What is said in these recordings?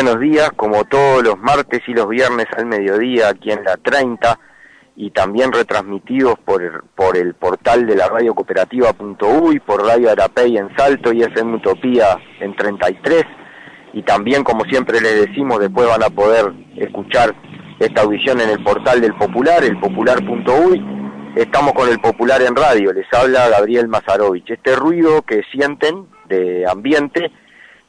Buenos días, como todos los martes y los viernes al mediodía aquí en la 30 y también retransmitidos por, por el portal de la radio cooperativa.uy, por Radio Arapey en Salto y FM Utopía en 33 y también como siempre les decimos después van a poder escuchar esta audición en el portal del Popular, el popular.uy. Estamos con el Popular en radio, les habla Gabriel Mazarovich. Este ruido que sienten de ambiente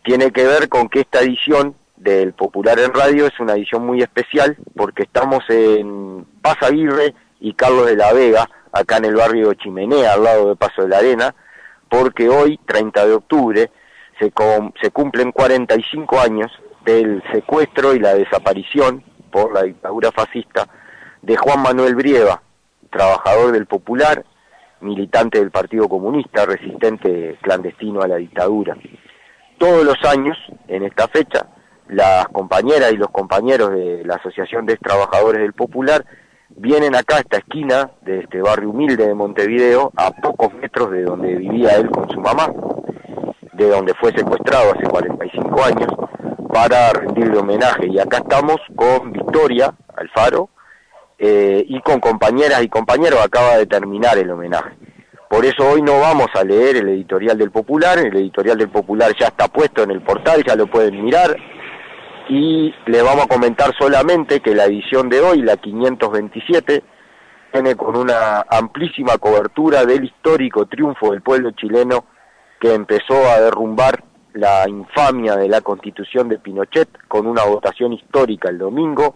tiene que ver con que esta edición del Popular en Radio es una edición muy especial porque estamos en Paz Aguirre y Carlos de la Vega, acá en el barrio Chimenea, al lado de Paso de la Arena, porque hoy, 30 de octubre, se, se cumplen 45 años del secuestro y la desaparición por la dictadura fascista de Juan Manuel Brieva, trabajador del Popular, militante del Partido Comunista, resistente clandestino a la dictadura. Todos los años, en esta fecha, las compañeras y los compañeros de la Asociación de Trabajadores del Popular vienen acá a esta esquina de este barrio humilde de Montevideo, a pocos metros de donde vivía él con su mamá, de donde fue secuestrado hace 45 años, para rendirle homenaje. Y acá estamos con Victoria Alfaro eh, y con compañeras y compañeros, acaba de terminar el homenaje. Por eso hoy no vamos a leer el editorial del Popular, el editorial del Popular ya está puesto en el portal, ya lo pueden mirar, y le vamos a comentar solamente que la edición de hoy, la 527, viene con una amplísima cobertura del histórico triunfo del pueblo chileno que empezó a derrumbar la infamia de la constitución de Pinochet con una votación histórica el domingo.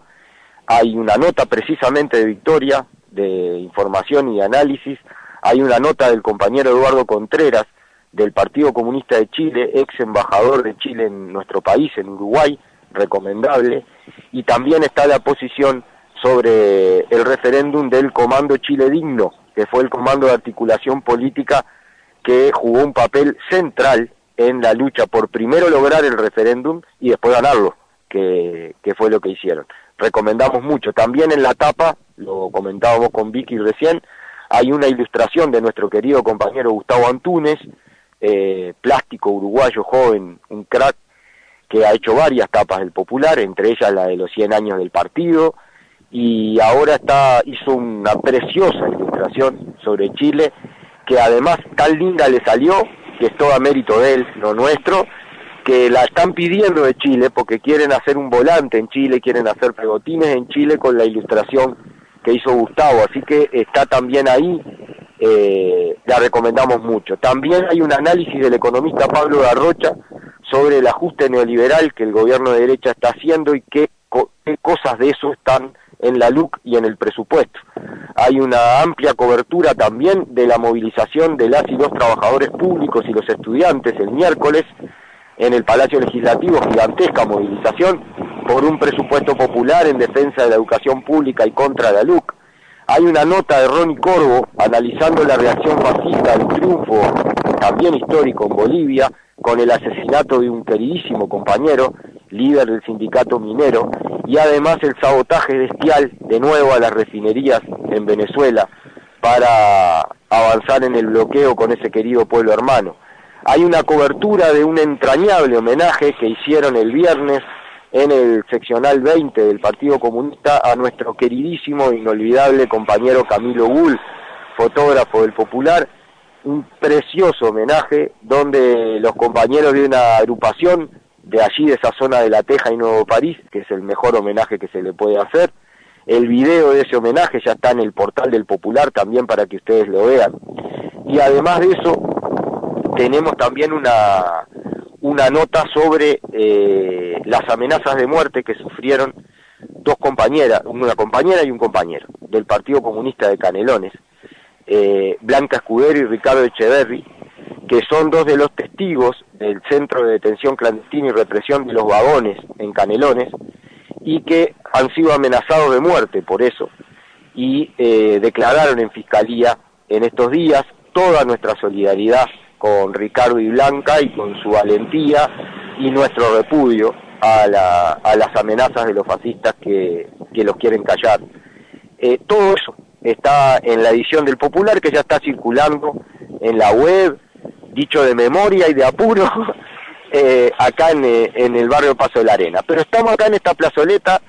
Hay una nota precisamente de Victoria, de información y análisis. Hay una nota del compañero Eduardo Contreras, del Partido Comunista de Chile, ex embajador de Chile en nuestro país, en Uruguay, recomendable, y también está la posición sobre el referéndum del Comando Chile Digno, que fue el comando de articulación política que jugó un papel central en la lucha por primero lograr el referéndum y después ganarlo, que, que fue lo que hicieron. Recomendamos mucho. También en la tapa, lo comentábamos con Vicky recién, hay una ilustración de nuestro querido compañero Gustavo Antunes, eh, plástico uruguayo joven, un crack, que ha hecho varias tapas del Popular, entre ellas la de los 100 años del partido, y ahora está hizo una preciosa ilustración sobre Chile, que además tan linda le salió, que es todo a mérito de él, no nuestro, que la están pidiendo de Chile porque quieren hacer un volante en Chile, quieren hacer pegotines en Chile con la ilustración que hizo Gustavo, así que está también ahí, eh, la recomendamos mucho. También hay un análisis del economista Pablo Garrocha sobre el ajuste neoliberal que el gobierno de derecha está haciendo y qué, qué cosas de eso están en la LUC y en el presupuesto. Hay una amplia cobertura también de la movilización de las y los trabajadores públicos y los estudiantes el miércoles en el Palacio Legislativo, gigantesca movilización por un presupuesto popular en defensa de la educación pública y contra la LUC. Hay una nota de Ronnie Corvo analizando la reacción fascista al triunfo, también histórico en Bolivia, con el asesinato de un queridísimo compañero, líder del sindicato minero, y además el sabotaje bestial de nuevo a las refinerías en Venezuela para avanzar en el bloqueo con ese querido pueblo hermano. Hay una cobertura de un entrañable homenaje que hicieron el viernes en el seccional 20 del Partido Comunista a nuestro queridísimo e inolvidable compañero Camilo Bull, fotógrafo del Popular, un precioso homenaje donde los compañeros de una agrupación de allí, de esa zona de La Teja y Nuevo París, que es el mejor homenaje que se le puede hacer. El video de ese homenaje ya está en el portal del Popular también para que ustedes lo vean. Y además de eso, tenemos también una, una nota sobre eh, las amenazas de muerte que sufrieron dos compañeras, una compañera y un compañero del Partido Comunista de Canelones, eh, Blanca Escudero y Ricardo Echeverri, que son dos de los testigos del Centro de Detención Clandestina y Represión de los Vagones en Canelones, y que han sido amenazados de muerte por eso, y eh, declararon en Fiscalía en estos días toda nuestra solidaridad con Ricardo y Blanca y con su valentía y nuestro repudio a, las amenazas de los fascistas que, los quieren callar. Eh, todo eso está en la edición del Popular que ya está circulando en la web, dicho de memoria y de apuro, eh, acá en, eh, en, el barrio Paso de la Arena. Pero estamos acá en esta plazoleta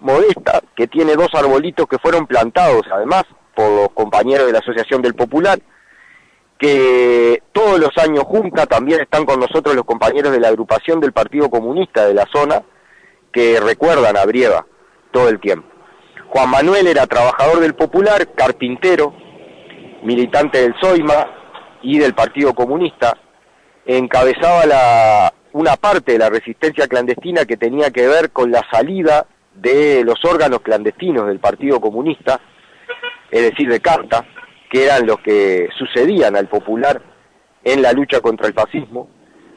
modesta que tiene dos arbolitos que fueron plantados además por los compañeros de la Asociación del Popular, que todos los años junta, también están con nosotros los compañeros de la agrupación del Partido Comunista de la zona, que recuerdan a Brieva todo el tiempo. Juan Manuel era trabajador del Popular, carpintero, militante del SOIMA y del Partido Comunista, encabezaba la, una parte de la resistencia clandestina que tenía que ver con la salida de los órganos clandestinos del Partido Comunista, es decir, de Carta, que eran los que sucedían al Popular en la lucha contra el fascismo,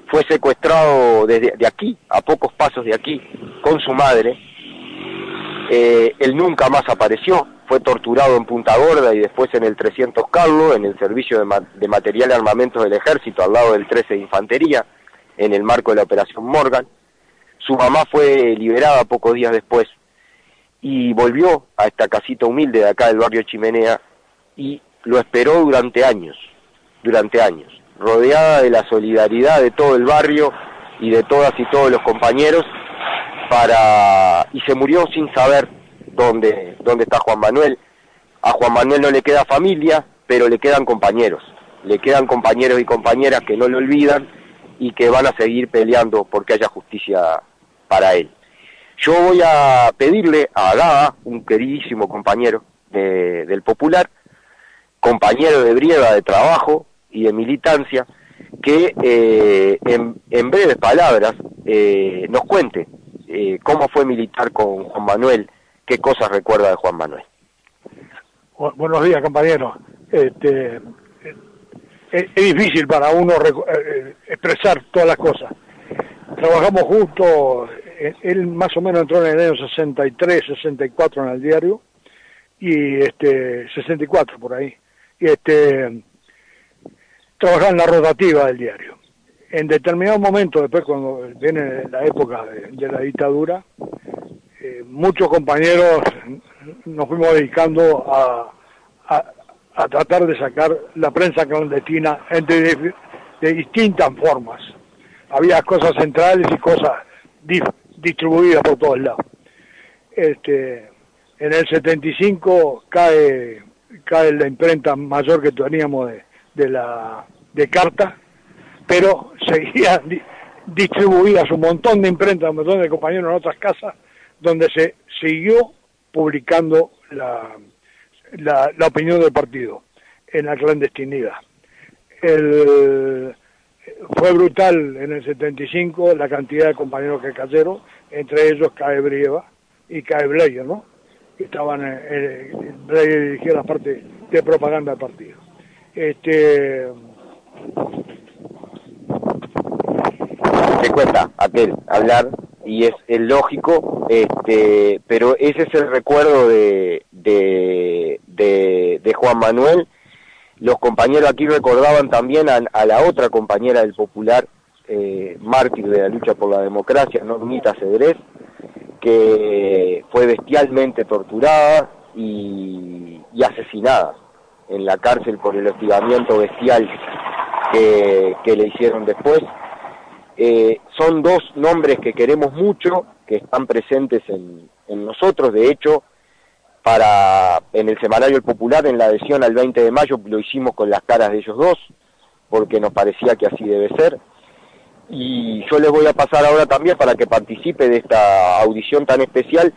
fue secuestrado desde de aquí, a pocos pasos de aquí, con su madre. Eh, él nunca más apareció, fue torturado en Punta Gorda y después en el 300 Carlos, en el servicio de, de material y armamentos del ejército, al lado del 13 de Infantería, en el marco de la Operación Morgan. Su mamá fue liberada pocos días después y volvió a esta casita humilde de acá del barrio Chimenea y lo esperó durante años, durante años, rodeada de la solidaridad de todo el barrio y de todas y todos los compañeros, para y se murió sin saber dónde, dónde está Juan Manuel. A Juan Manuel no le queda familia, pero le quedan compañeros, le quedan compañeros y compañeras que no lo olvidan y que van a seguir peleando porque haya justicia para él. Yo voy a pedirle a Agada, un queridísimo compañero del Popular, compañero de Brieva de trabajo y de militancia, que eh, en, breves palabras eh, nos cuente eh, cómo fue militar con Juan Manuel, qué cosas recuerda de Juan Manuel. buenos días, compañero. Este, es, difícil para uno expresar todas las cosas. Trabajamos juntos, él más o menos entró en el año 63, 64 en el diario, y este 64 por ahí y este, trabajar en la rotativa del diario. En determinado momento, después cuando viene la época de, la dictadura, eh, muchos compañeros nos fuimos dedicando a, a, tratar de sacar la prensa clandestina de, de, distintas formas. Había cosas centrales y cosas distribuidas por todos lados. Este, en el 75 cae cae la imprenta mayor que teníamos de, de la de carta, pero seguía distribuidas un montón de imprentas, un montón de compañeros en otras casas, donde se siguió publicando la, opinión del partido en la clandestinidad. Fue brutal en el 75 la cantidad de compañeros que cayeron, entre ellos cae Brieva y cae Bleyer, ¿no? estaban eh, dirigía la parte de propaganda del partido. Este, te cuesta aquel hablar y es, lógico, este, pero ese es el recuerdo de, de, de, Juan Manuel. Los compañeros aquí recordaban también a, la otra compañera del Popular, eh, mártir de la lucha por la democracia, Normita Cedrés, que fue bestialmente torturada y, asesinada en la cárcel por el hostigamiento bestial que, le hicieron después. Eh, son dos nombres que queremos mucho, que están presentes en, en, nosotros, de hecho, para en el Semanario El Popular, en la adhesión al 20 de mayo, lo hicimos con las caras de ellos dos, porque nos parecía que así debe ser. y yo les voy a pasar ahora también para que participe de esta audición tan especial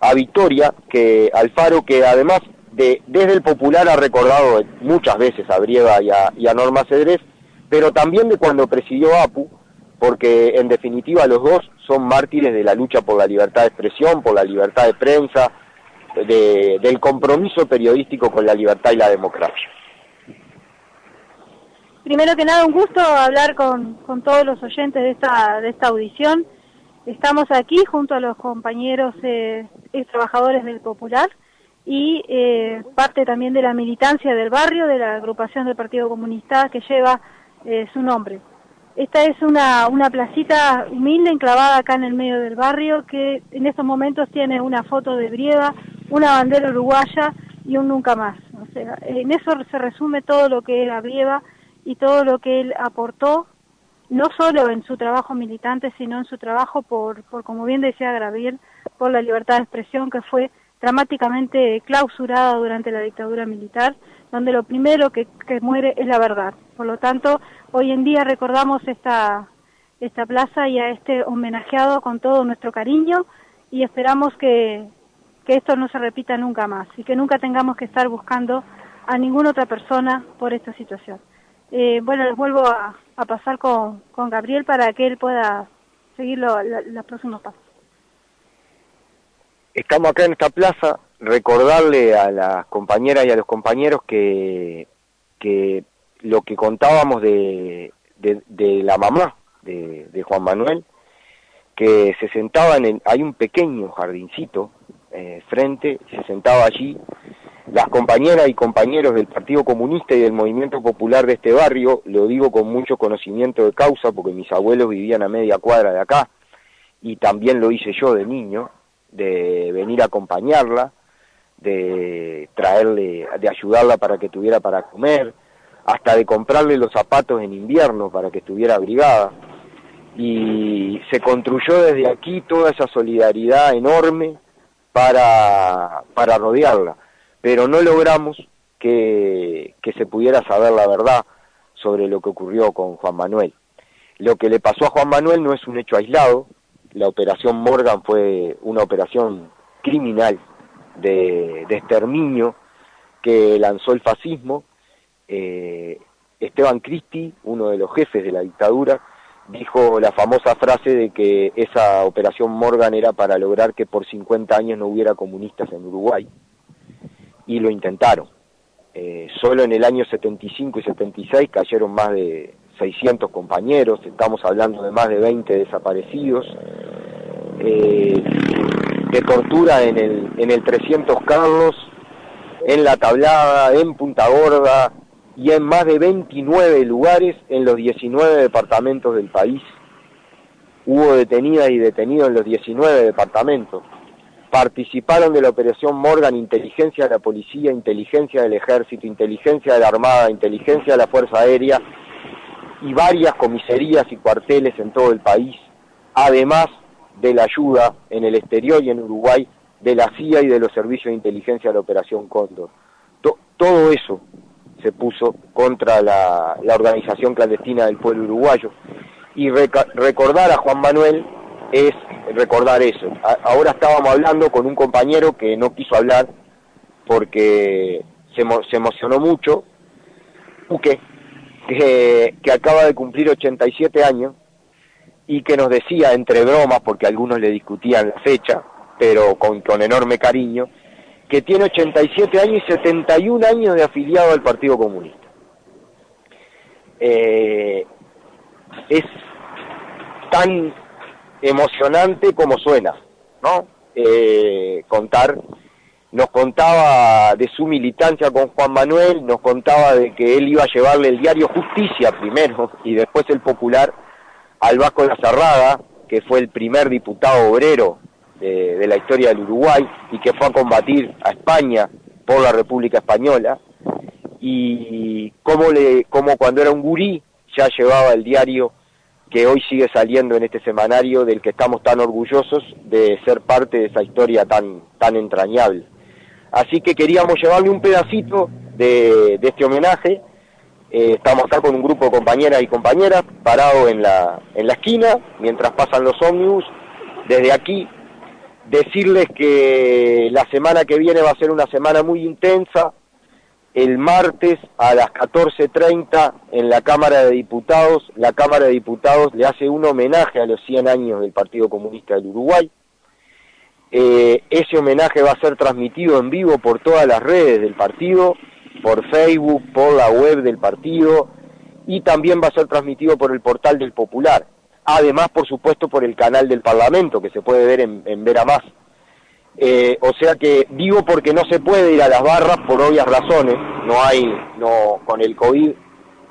a Victoria, que Alfaro, que además de, desde el Popular ha recordado muchas veces a Brieva y a, Norma Cedrés, pero también de cuando presidió APU, porque en definitiva los dos son mártires de la lucha por la libertad de expresión, por la libertad de prensa, de, del compromiso periodístico con la libertad y la democracia. Primero que nada, un gusto hablar con, con todos los oyentes de esta, de esta audición. Estamos aquí junto a los compañeros eh, trabajadores del Popular y eh, parte también de la militancia del barrio, de la agrupación del Partido Comunista que lleva eh, su nombre. Esta es una, una placita humilde enclavada acá en el medio del barrio que en estos momentos tiene una foto de Brieva, una bandera uruguaya y un nunca más. O sea, en eso se resume todo lo que era Brieva y todo lo que él aportó, no solo en su trabajo militante, sino en su trabajo por, por como bien decía Gravier, por la libertad de expresión que fue dramáticamente clausurada durante la dictadura militar, donde lo primero que, que muere es la verdad. Por lo tanto, hoy en día recordamos esta, esta plaza y a este homenajeado con todo nuestro cariño y esperamos que, que esto no se repita nunca más y que nunca tengamos que estar buscando a ninguna otra persona por esta situación. Eh, bueno, les vuelvo a, pasar con, con, Gabriel para que él pueda seguir lo, los próximos pasos. Estamos acá en esta plaza, recordarle a las compañeras y a los compañeros que, que lo que contábamos de, de, la mamá de, de, Juan Manuel, que se sentaba en el, hay un pequeño jardincito eh, frente, se sentaba allí. Las compañeras y compañeros del Partido Comunista y del Movimiento Popular de este barrio, lo digo con mucho conocimiento de causa porque mis abuelos vivían a media cuadra de acá y también lo hice yo de niño, de venir a acompañarla, de traerle, de ayudarla para que tuviera para comer, hasta de comprarle los zapatos en invierno para que estuviera abrigada. Y se construyó desde aquí toda esa solidaridad enorme para, para rodearla pero no logramos que, que se pudiera saber la verdad sobre lo que ocurrió con Juan Manuel. Lo que le pasó a Juan Manuel no es un hecho aislado, la operación Morgan fue una operación criminal de, de exterminio que lanzó el fascismo. Eh, Esteban Cristi, uno de los jefes de la dictadura, dijo la famosa frase de que esa operación Morgan era para lograr que por 50 años no hubiera comunistas en Uruguay y lo intentaron. Eh, solo en el año 75 y 76 cayeron más de 600 compañeros, estamos hablando de más de 20 desaparecidos, eh, de tortura en el, en el 300 Carlos, en La Tablada, en Punta Gorda y en más de 29 lugares en los 19 departamentos del país. Hubo detenidas y detenidos en los 19 departamentos participaron de la operación Morgan inteligencia de la policía, inteligencia del ejército, inteligencia de la armada, inteligencia de la fuerza aérea y varias comisarías y cuarteles en todo el país, además de la ayuda en el exterior y en Uruguay de la CIA y de los servicios de inteligencia de la operación Cóndor. To todo eso se puso contra la, organización clandestina del pueblo uruguayo. Y recordar a Juan Manuel es recordar eso. Ahora estábamos hablando con un compañero que no quiso hablar porque se, emo se emocionó mucho, Uque, que, que acaba de cumplir 87 años y que nos decía, entre bromas, porque algunos le discutían la fecha, pero con, con enorme cariño, que tiene 87 años y 71 años de afiliado al Partido Comunista. Eh, es tan emocionante como suena, ¿no? Eh, contar, nos contaba de su militancia con Juan Manuel, nos contaba de que él iba a llevarle el diario Justicia primero y después el Popular al Vasco de la Cerrada, que fue el primer diputado obrero de, la historia del Uruguay y que fue a combatir a España por la República Española, y cómo, le, cómo cuando era un gurí ya llevaba el diario que hoy sigue saliendo en este semanario del que estamos tan orgullosos de ser parte de esa historia tan, tan entrañable. Así que queríamos llevarle un pedacito de, este homenaje Eh, estamos acá con un grupo de compañeras y compañeras parado en la, en la esquina mientras pasan los ómnibus. Desde aquí decirles que la semana que viene va a ser una semana muy intensa. El martes a las 14.30 en la Cámara de Diputados, la Cámara de Diputados le hace un homenaje a los 100 años del Partido Comunista del Uruguay. Eh, ese homenaje va a ser transmitido en vivo por todas las redes del partido por Facebook, por la web del partido y también va a ser transmitido por el portal del Popular. Además, por supuesto, por el canal del Parlamento, que se puede ver en, en Vera Más. Eh, o sea que digo porque no se puede ir a las barras por obvias razones, no hay, no, con el COVID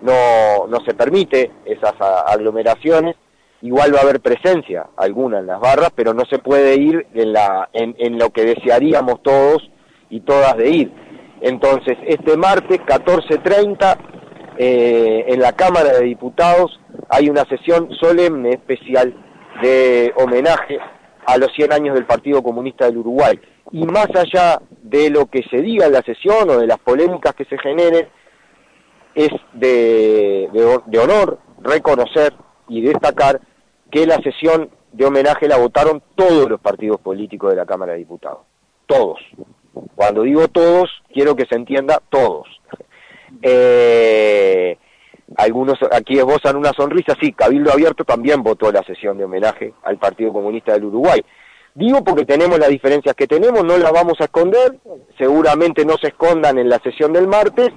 no, no se permite esas aglomeraciones, igual va a haber presencia alguna en las barras, pero no se puede ir en, la, en, en lo que desearíamos todos y todas de ir entonces, este martes 14.30 eh, en la Cámara de Diputados hay una sesión solemne especial de homenaje a los 100 años del Partido Comunista del Uruguay. Y más allá de lo que se diga en la sesión o de las polémicas que se generen, es de, de honor reconocer y destacar que la sesión de homenaje la votaron todos los partidos políticos de la Cámara de Diputados. Todos. Cuando digo todos, quiero que se entienda todos. Eh, algunos aquí esbozan una sonrisa, sí, Cabildo Abierto también votó la sesión de homenaje al Partido Comunista del Uruguay. Digo porque tenemos las diferencias que tenemos, no las vamos a esconder, seguramente no se escondan en la sesión del martes,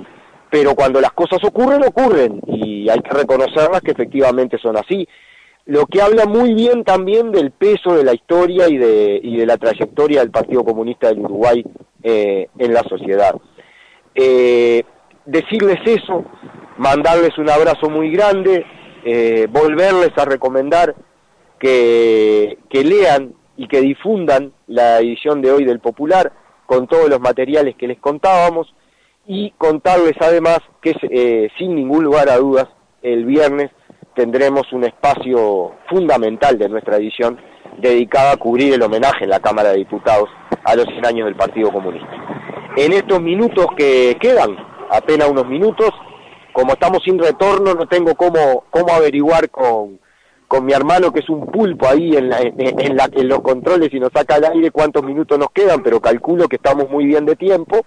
pero cuando las cosas ocurren, ocurren, y hay que reconocerlas que efectivamente son así lo que habla muy bien también del peso de la historia y de, y de la trayectoria del Partido Comunista del Uruguay eh, en la sociedad. Eh, decirles eso, mandarles un abrazo muy grande, eh, volverles a recomendar que, que lean y que difundan la edición de hoy del Popular con todos los materiales que les contábamos y contarles además que sin ningún lugar a dudas el viernes tendremos un espacio fundamental de nuestra edición dedicado a cubrir el homenaje en la Cámara de Diputados a los 100 años del Partido Comunista. En estos minutos que quedan, apenas unos minutos, como estamos sin retorno, no tengo cómo, cómo averiguar con, con mi hermano que es un pulpo ahí en, la, en, la, en los controles y nos saca al aire cuántos minutos nos quedan, pero calculo que estamos muy bien de tiempo.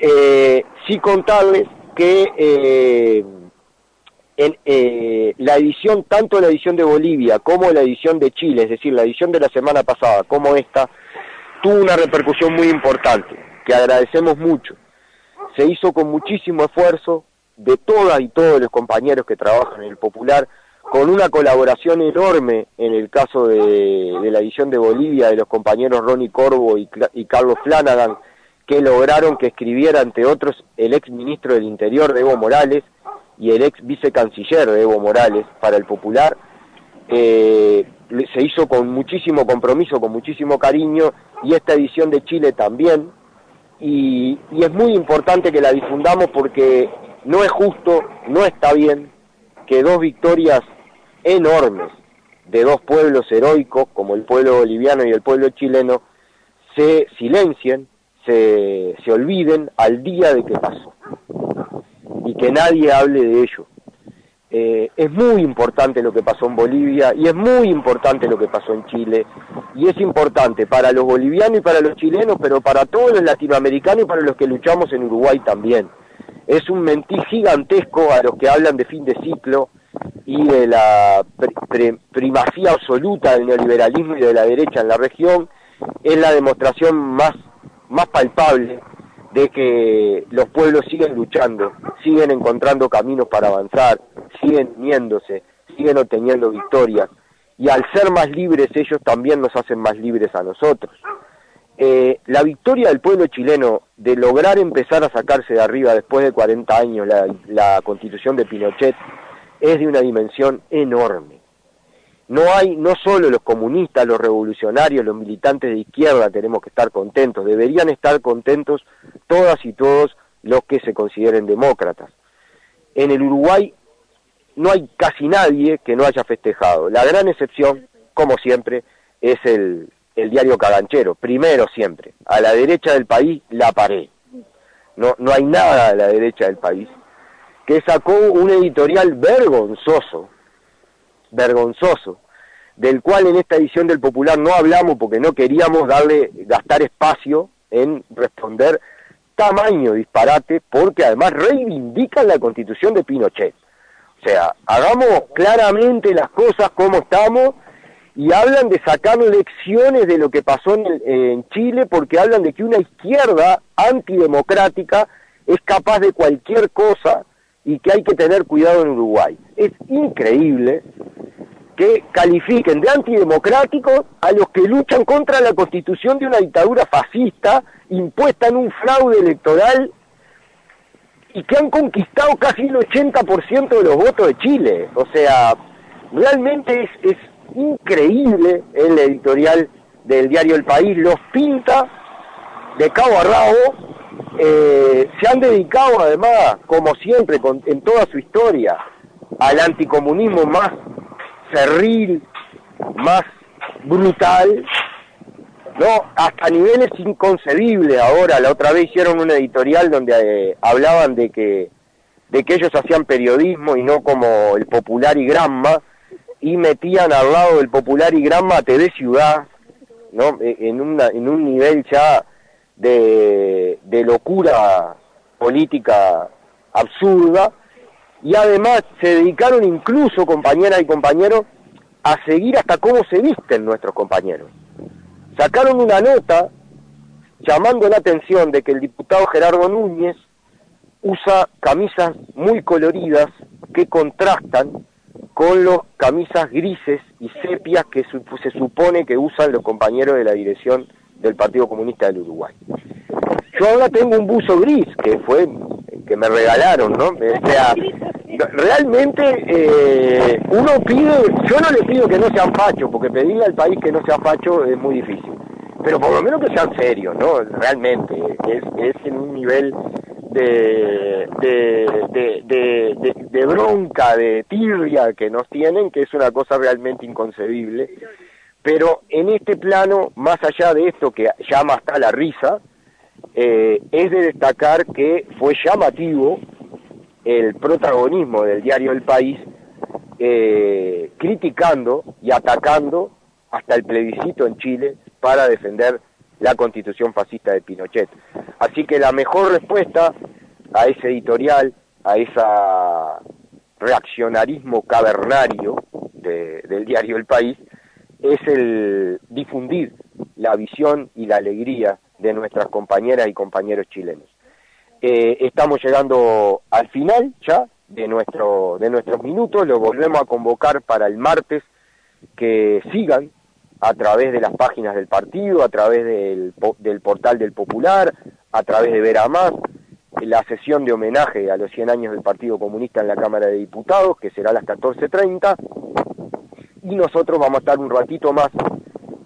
Eh, sí contarles que eh, en eh, la edición, tanto la edición de Bolivia como la edición de Chile, es decir, la edición de la semana pasada como esta, tuvo una repercusión muy importante, que agradecemos mucho. Se hizo con muchísimo esfuerzo de todas y todos los compañeros que trabajan en el Popular, con una colaboración enorme en el caso de, la edición de Bolivia de los compañeros Ronnie Corvo y, Carlos Flanagan, que lograron que escribiera, entre otros, el ex ministro del Interior, Evo Morales, y el ex vicecanciller de Evo Morales para el Popular, eh, se hizo con muchísimo compromiso, con muchísimo cariño, y esta edición de Chile también, y, y es muy importante que la difundamos porque no es justo, no está bien que dos victorias enormes de dos pueblos heroicos, como el pueblo boliviano y el pueblo chileno, se silencien, se, se olviden al día de que pasó y que nadie hable de ello. Eh, es muy importante lo que pasó en Bolivia y es muy importante lo que pasó en Chile y es importante para los bolivianos y para los chilenos, pero para todos los latinoamericanos y para los que luchamos en Uruguay también. Es un mentir gigantesco a los que hablan de fin de ciclo y de la primacía absoluta del neoliberalismo y de la derecha en la región. Es la demostración más, más palpable de que los pueblos siguen luchando, siguen encontrando caminos para avanzar, siguen uniéndose, siguen obteniendo victorias, y al ser más libres ellos también nos hacen más libres a nosotros. Eh, la victoria del pueblo chileno de lograr empezar a sacarse de arriba después de 40 años la, la constitución de Pinochet es de una dimensión enorme. No hay, no solo los comunistas, los revolucionarios, los militantes de izquierda tenemos que estar contentos, deberían estar contentos todas y todos los que se consideren demócratas. En el Uruguay no hay casi nadie que no haya festejado. La gran excepción, como siempre, es el, el diario Caganchero, primero siempre. A la derecha del país la paré. No, no hay nada a la derecha del país. que sacó un editorial vergonzoso, vergonzoso, del cual en esta edición del Popular no hablamos porque no queríamos darle, gastar espacio en responder tamaño disparate, porque además reivindican la constitución de Pinochet. O sea, hagamos claramente las cosas como estamos y hablan de sacar lecciones de lo que pasó en, en Chile porque hablan de que una izquierda antidemocrática es capaz de cualquier cosa y que hay que tener cuidado en Uruguay. Es increíble que califiquen de antidemocráticos a los que luchan contra la constitución de una dictadura fascista impuesta en un fraude electoral y que han conquistado casi el 80% de los votos de Chile. O sea, realmente es, es increíble el editorial del diario El País, los pinta de cabo a rabo, eh, se han dedicado además, como siempre, con, en toda su historia, al anticomunismo más cerril, más brutal, no, hasta niveles inconcebibles ahora. La otra vez hicieron un editorial donde eh, hablaban de que de que ellos hacían periodismo y no como el Popular y Granma y metían al lado del Popular y Granma TV Ciudad, ¿no? E, en una en un nivel ya de, locura política absurda y además se dedicaron incluso, compañeras y compañeros, a seguir hasta cómo se visten nuestros compañeros. Sacaron una nota llamando la atención de que el diputado Gerardo Núñez usa camisas muy coloridas que contrastan con las camisas grises y sepias que se supone que usan los compañeros de la dirección del Partido Comunista del Uruguay. Yo ahora tengo un buzo gris que fue que me regalaron, ¿no? O sea, realmente eh, uno pide, yo no le pido que no sean fachos, porque pedirle al país que no sea facho es muy difícil, pero por lo menos que sean serios, ¿no? Realmente, es, en un nivel de, de, de, de, bronca, de tirria que nos tienen, que es una cosa realmente inconcebible. Pero en este plano, más allá de esto que llama hasta la risa, eh, es de destacar que fue llamativo el protagonismo del diario El País, eh, criticando y atacando hasta el plebiscito en Chile para defender la constitución fascista de Pinochet. Así que la mejor respuesta a ese editorial, a ese reaccionarismo cavernario del diario El País, es el difundir la visión y la alegría de nuestras compañeras y compañeros chilenos. Eh, estamos llegando al final ya de, nuestro, de nuestros minutos, lo volvemos a convocar para el martes, que sigan a través de las páginas del partido, a través del, portal del Popular, a través de Ver Más, la sesión de homenaje a los 100 años del Partido Comunista en la Cámara de Diputados, que será a las 14.30, y nosotros vamos a estar un ratito más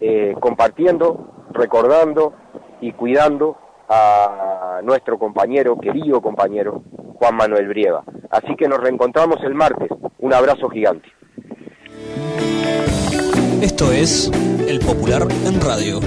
eh, compartiendo, recordando y cuidando a nuestro compañero, querido compañero, Juan Manuel Brieva. Así que nos reencontramos el martes. Un abrazo gigante. Esto es El Popular en Radio.